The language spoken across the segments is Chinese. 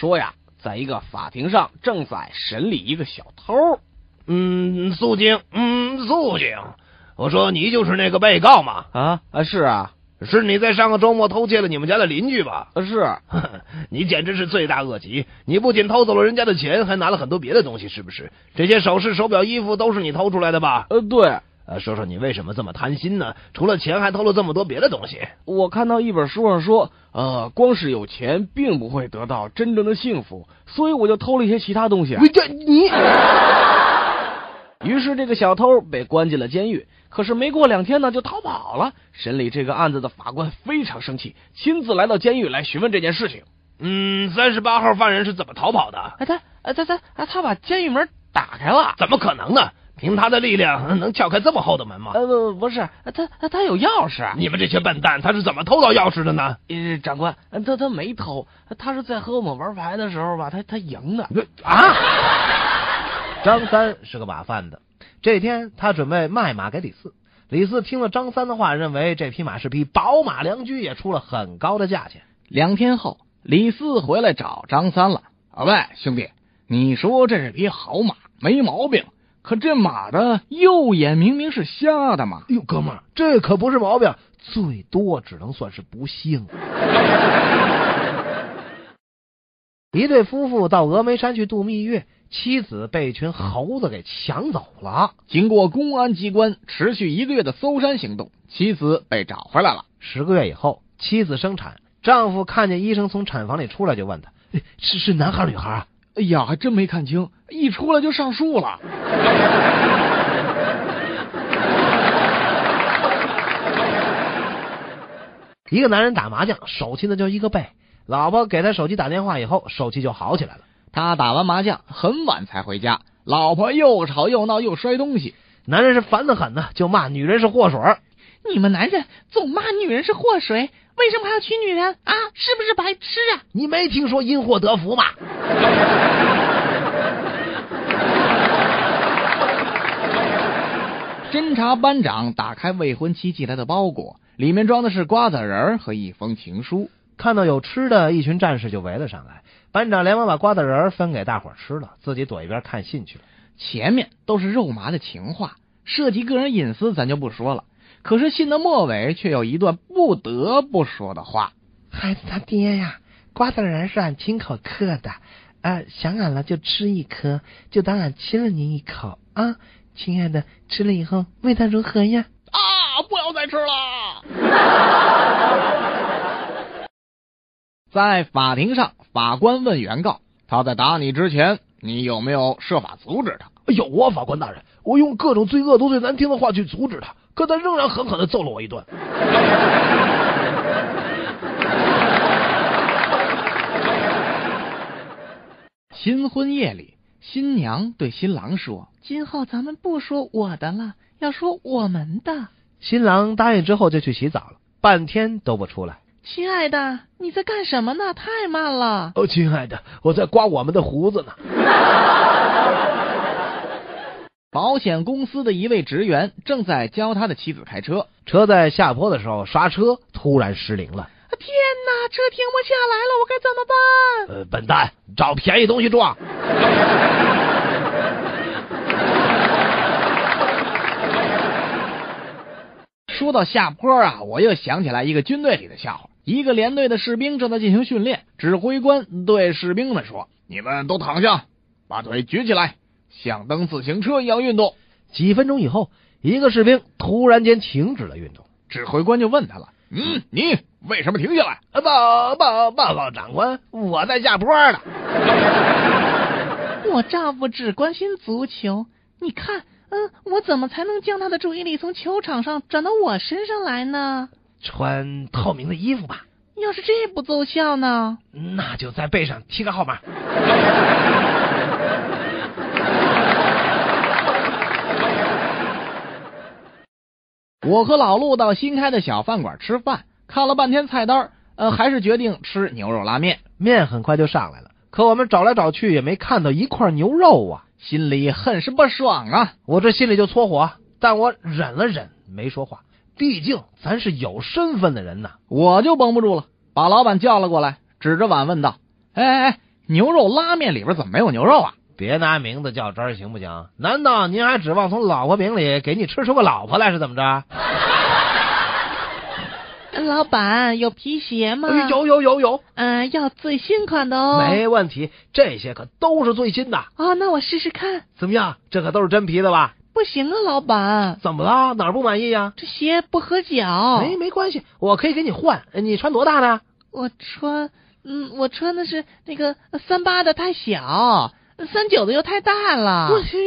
说呀，在一个法庭上正在审理一个小偷。嗯，肃静，嗯，肃静。我说你就是那个被告吗？啊啊，是啊，是你在上个周末偷窃了你们家的邻居吧？是，你简直是罪大恶极！你不仅偷走了人家的钱，还拿了很多别的东西，是不是？这些首饰、手表、衣服都是你偷出来的吧？呃，对。呃，说说你为什么这么贪心呢？除了钱，还偷了这么多别的东西。我看到一本书上说，呃，光是有钱并不会得到真正的幸福，所以我就偷了一些其他东西。这你，于是这个小偷被关进了监狱。可是没过两天呢，就逃跑了。审理这个案子的法官非常生气，亲自来到监狱来询问这件事情。嗯，三十八号犯人是怎么逃跑的？哎，他，哎，他，他，他把监狱门打开了？怎么可能呢？凭他的力量，能撬开这么厚的门吗？呃，不，不是，他他他有钥匙。你们这些笨蛋，他是怎么偷到钥匙的呢？呃，长官，他他没偷，他是在和我们玩牌的时候吧，他他赢的。啊！张三是个马贩子，这天他准备卖马给李四。李四听了张三的话，认为这匹马是匹宝马良驹，也出了很高的价钱。两天后，李四回来找张三了。啊，喂，兄弟，你说这是匹好马，没毛病。可这马的右眼明明是瞎的嘛！哎呦，哥们儿，这可不是毛病，最多只能算是不幸。一对夫妇到峨眉山去度蜜月，妻子被一群猴子给抢走了。经过公安机关持续一个月的搜山行动，妻子被找回来了。十个月以后，妻子生产，丈夫看见医生从产房里出来，就问他：“是是男孩女孩啊？”哎呀，还真没看清，一出来就上树了。一个男人打麻将，手气呢就一个背。老婆给他手机打电话以后，手气就好起来了。他打完麻将很晚才回家，老婆又吵又闹又摔东西，男人是烦得很呢，就骂女人是祸水。你们男人总骂女人是祸水，为什么还要娶女人啊？是不是白痴啊？你没听说因祸得福吗？侦查班长打开未婚妻寄来的包裹，里面装的是瓜子仁和一封情书。看到有吃的，一群战士就围了上来。班长连忙把瓜子仁分给大伙吃了，自己躲一边看信去了。前面都是肉麻的情话，涉及个人隐私，咱就不说了。可是信的末尾却有一段不得不说的话：“孩子他爹呀，瓜子仁是俺亲口刻的，啊，想俺了就吃一颗，就当俺亲了您一口啊，亲爱的，吃了以后味道如何呀？啊，不要再吃了！” 在法庭上，法官问原告：“他在打你之前，你有没有设法阻止他？”“有啊，法官大人，我用各种最恶毒、最难听的话去阻止他。”可他仍然狠狠的揍了我一顿。新婚夜里，新娘对新郎说：“今后咱们不说我的了，要说我们的。”新郎答应之后就去洗澡了，半天都不出来。亲爱的，你在干什么呢？太慢了。哦，亲爱的，我在刮我们的胡子呢。保险公司的一位职员正在教他的妻子开车，车在下坡的时候刹车突然失灵了。天哪，车停不下来了，我该怎么办？呃，笨蛋，找便宜东西撞。说到下坡啊，我又想起来一个军队里的笑话：一个连队的士兵正在进行训练，指挥官对士兵们说：“你们都躺下，把腿举起来。”像蹬自行车一样运动。几分钟以后，一个士兵突然间停止了运动，指挥官就问他了：“嗯，你为什么停下来？”“报报报告长官，我在下坡呢。我丈夫只关心足球，你看，嗯，我怎么才能将他的注意力从球场上转到我身上来呢？穿透明的衣服吧。要是这不奏效呢？那就在背上贴个号码。我和老陆到新开的小饭馆吃饭，看了半天菜单，呃，还是决定吃牛肉拉面。面很快就上来了，可我们找来找去也没看到一块牛肉啊，心里很是不爽啊！我这心里就搓火，但我忍了忍，没说话。毕竟咱是有身份的人呐，我就绷不住了，把老板叫了过来，指着碗问道：“哎哎哎，牛肉拉面里边怎么没有牛肉啊？别拿名字较真儿行不行？难道您还指望从老婆饼里给你吃出个老婆来是怎么着？老板有皮鞋吗？哎有有有有，嗯、要最新款的哦。没问题，这些可都是最新的。哦，那我试试看。怎么样？这可都是真皮的吧？不行啊，老板，怎么了？哪儿不满意呀、这鞋不合脚。没没关系，我可以给你换。你穿多大的？我穿，嗯，我穿的是那个三八的太小，三九的又太大了。不行，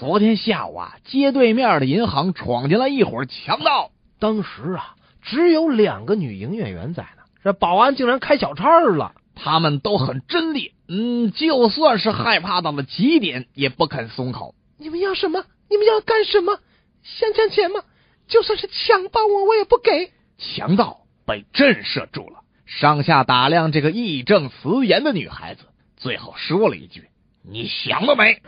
昨天下午啊，街对面的银行闯进来一伙强盗。当时啊，只有两个女营业员在呢，这保安竟然开小差了。他们都很真烈，嗯，就算是害怕到了极点，也不肯松口。你们要什么？你们要干什么？想抢钱吗？就算是强暴我，我也不给。强盗被震慑住了，上下打量这个义正辞严的女孩子，最后说了一句：“你想了没？”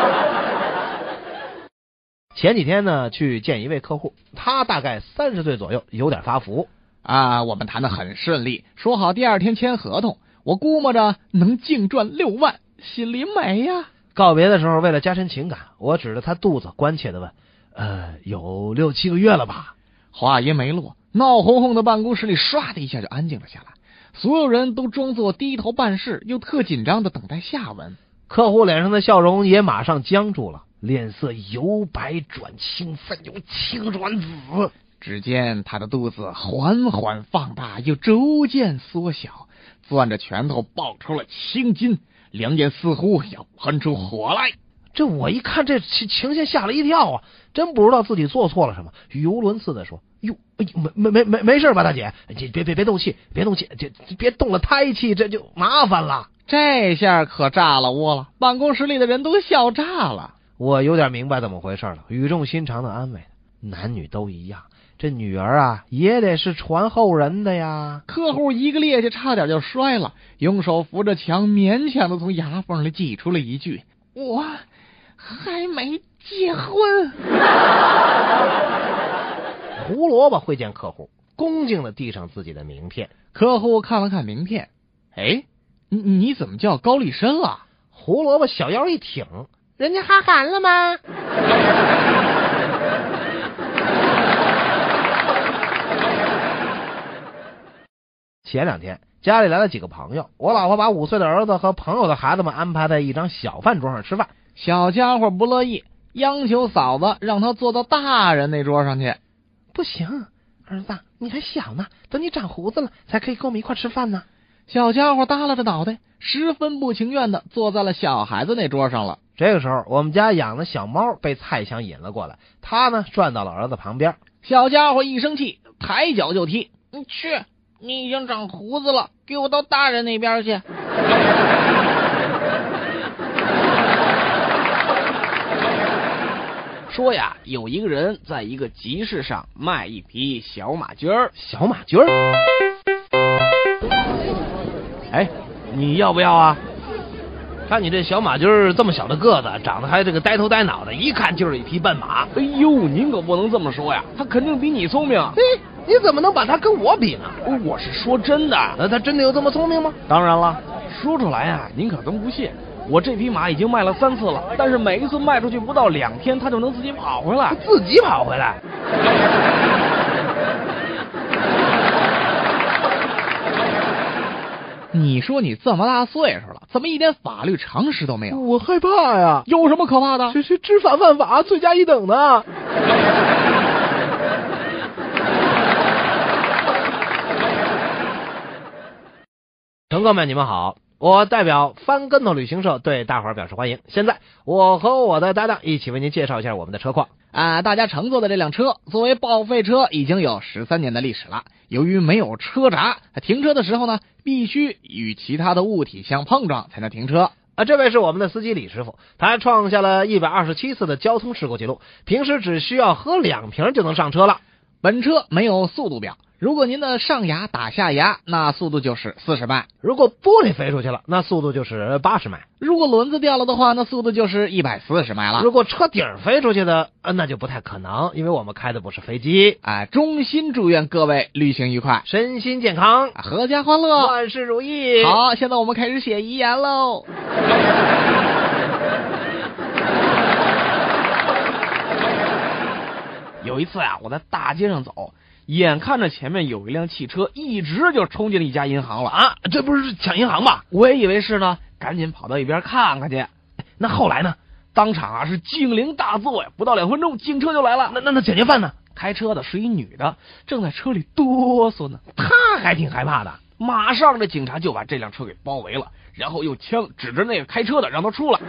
前几天呢，去见一位客户，他大概三十岁左右，有点发福。啊，我们谈的很顺利，说好第二天签合同，我估摸着能净赚六万，心里美呀。告别的时候，为了加深情感，我指着他肚子，关切的问：“呃，有六七个月了吧话音没落，闹哄哄的办公室里唰的一下就安静了下来，所有人都装作低头办事，又特紧张的等待下文。？”客户脸上的笑容也马上僵住了，脸色由白转青，再由青转紫。只见他的肚子缓缓放大，又逐渐缩小，攥着拳头爆出了青筋，两眼似乎要喷出火来。这我一看这情情形，吓了一跳啊！真不知道自己做错了什么，语无伦次的说：“哟，哎，没没没没没事吧，大姐？你别别别动气，别动气，这别动了胎气，这就麻烦了。这下可炸了窝了，办公室里的人都笑炸了。”我有点明白怎么回事了，语重心长的安慰：“男女都一样，这女儿啊也得是传后人的呀。客户一个趔趄，差点就摔了，用手扶着墙，勉强的从牙缝里挤出了一句：“我还没结婚。”胡萝卜会见客户，恭敬的递上自己的名片。客户看了看名片，哎，你你怎么叫高丽参了？胡萝卜小腰一挺，人家哈韩了吗？前两天家里来了几个朋友，我老婆把五岁的儿子和朋友的孩子们安排在一张小饭桌上吃饭。小家伙不乐意，央求嫂子让他坐到大人那桌上去。不行，儿子，你还小呢，等你长胡子了才可以跟我们一块吃饭呢。小家伙耷拉着脑袋，十分不情愿的坐在了小孩子那桌上了。这个时候，我们家养的小猫被蔡香引了过来，它呢转到了儿子旁边。小家伙一生气，抬脚就踢。你去，你已经长胡子了，给我到大人那边去。说呀，有一个人在一个集市上卖一匹小马驹儿。小马驹儿，哎，你要不要啊？看你这小马驹儿这么小的个子，长得还这个呆头呆脑的，一看就是一匹笨马。哎呦，您可不能这么说呀，他肯定比你聪明。嘿，你怎么能把他跟我比呢？我是说真的。那他真的有这么聪明吗？当然了，说出来呀，您可能不信。我这匹马已经卖了三次了，但是每一次卖出去不到两天，它就能自己跑回来。自己跑回来。你说你这么大岁数了，怎么一点法律常识都没有？我害怕呀！有什么可怕的？这是知法犯法，罪加一等的。乘客们，你们好！我代表翻跟头旅行社对大伙儿表示欢迎。现在，我和我的搭档一起为您介绍一下我们的车况。啊，大家乘坐的这辆车作为报废车，已经有十三年的历史了。由于没有车闸，停车的时候呢，必须与其他的物体相碰撞才能停车。啊，这位是我们的司机李师傅，他创下了一百二十七次的交通事故记录，平时只需要喝两瓶就能上车了。本车没有速度表，如果您的上牙打下牙，那速度就是四十迈；如果玻璃飞出去了，那速度就是八十迈；如果轮子掉了的话，那速度就是一百四十迈了。如果车顶飞出去的，呃，那就不太可能，因为我们开的不是飞机。啊，衷心祝愿各位旅行愉快，身心健康，阖家欢乐，万事如意。好，现在我们开始写遗言喽。有一次啊、我在大街上走，眼看着前面有一辆汽车一直就冲进了一家银行了啊！这不是抢银行吧？我也以为是呢，赶紧跑到一边看看去。那后来呢？当场啊是警铃大作呀，不到两分钟，警车就来了。那那那抢劫犯呢？开车的是一女的，正在车里哆嗦呢。他还挺害怕的。马上这警察就把这辆车给包围了，然后用枪指着那个开车的，让他出来。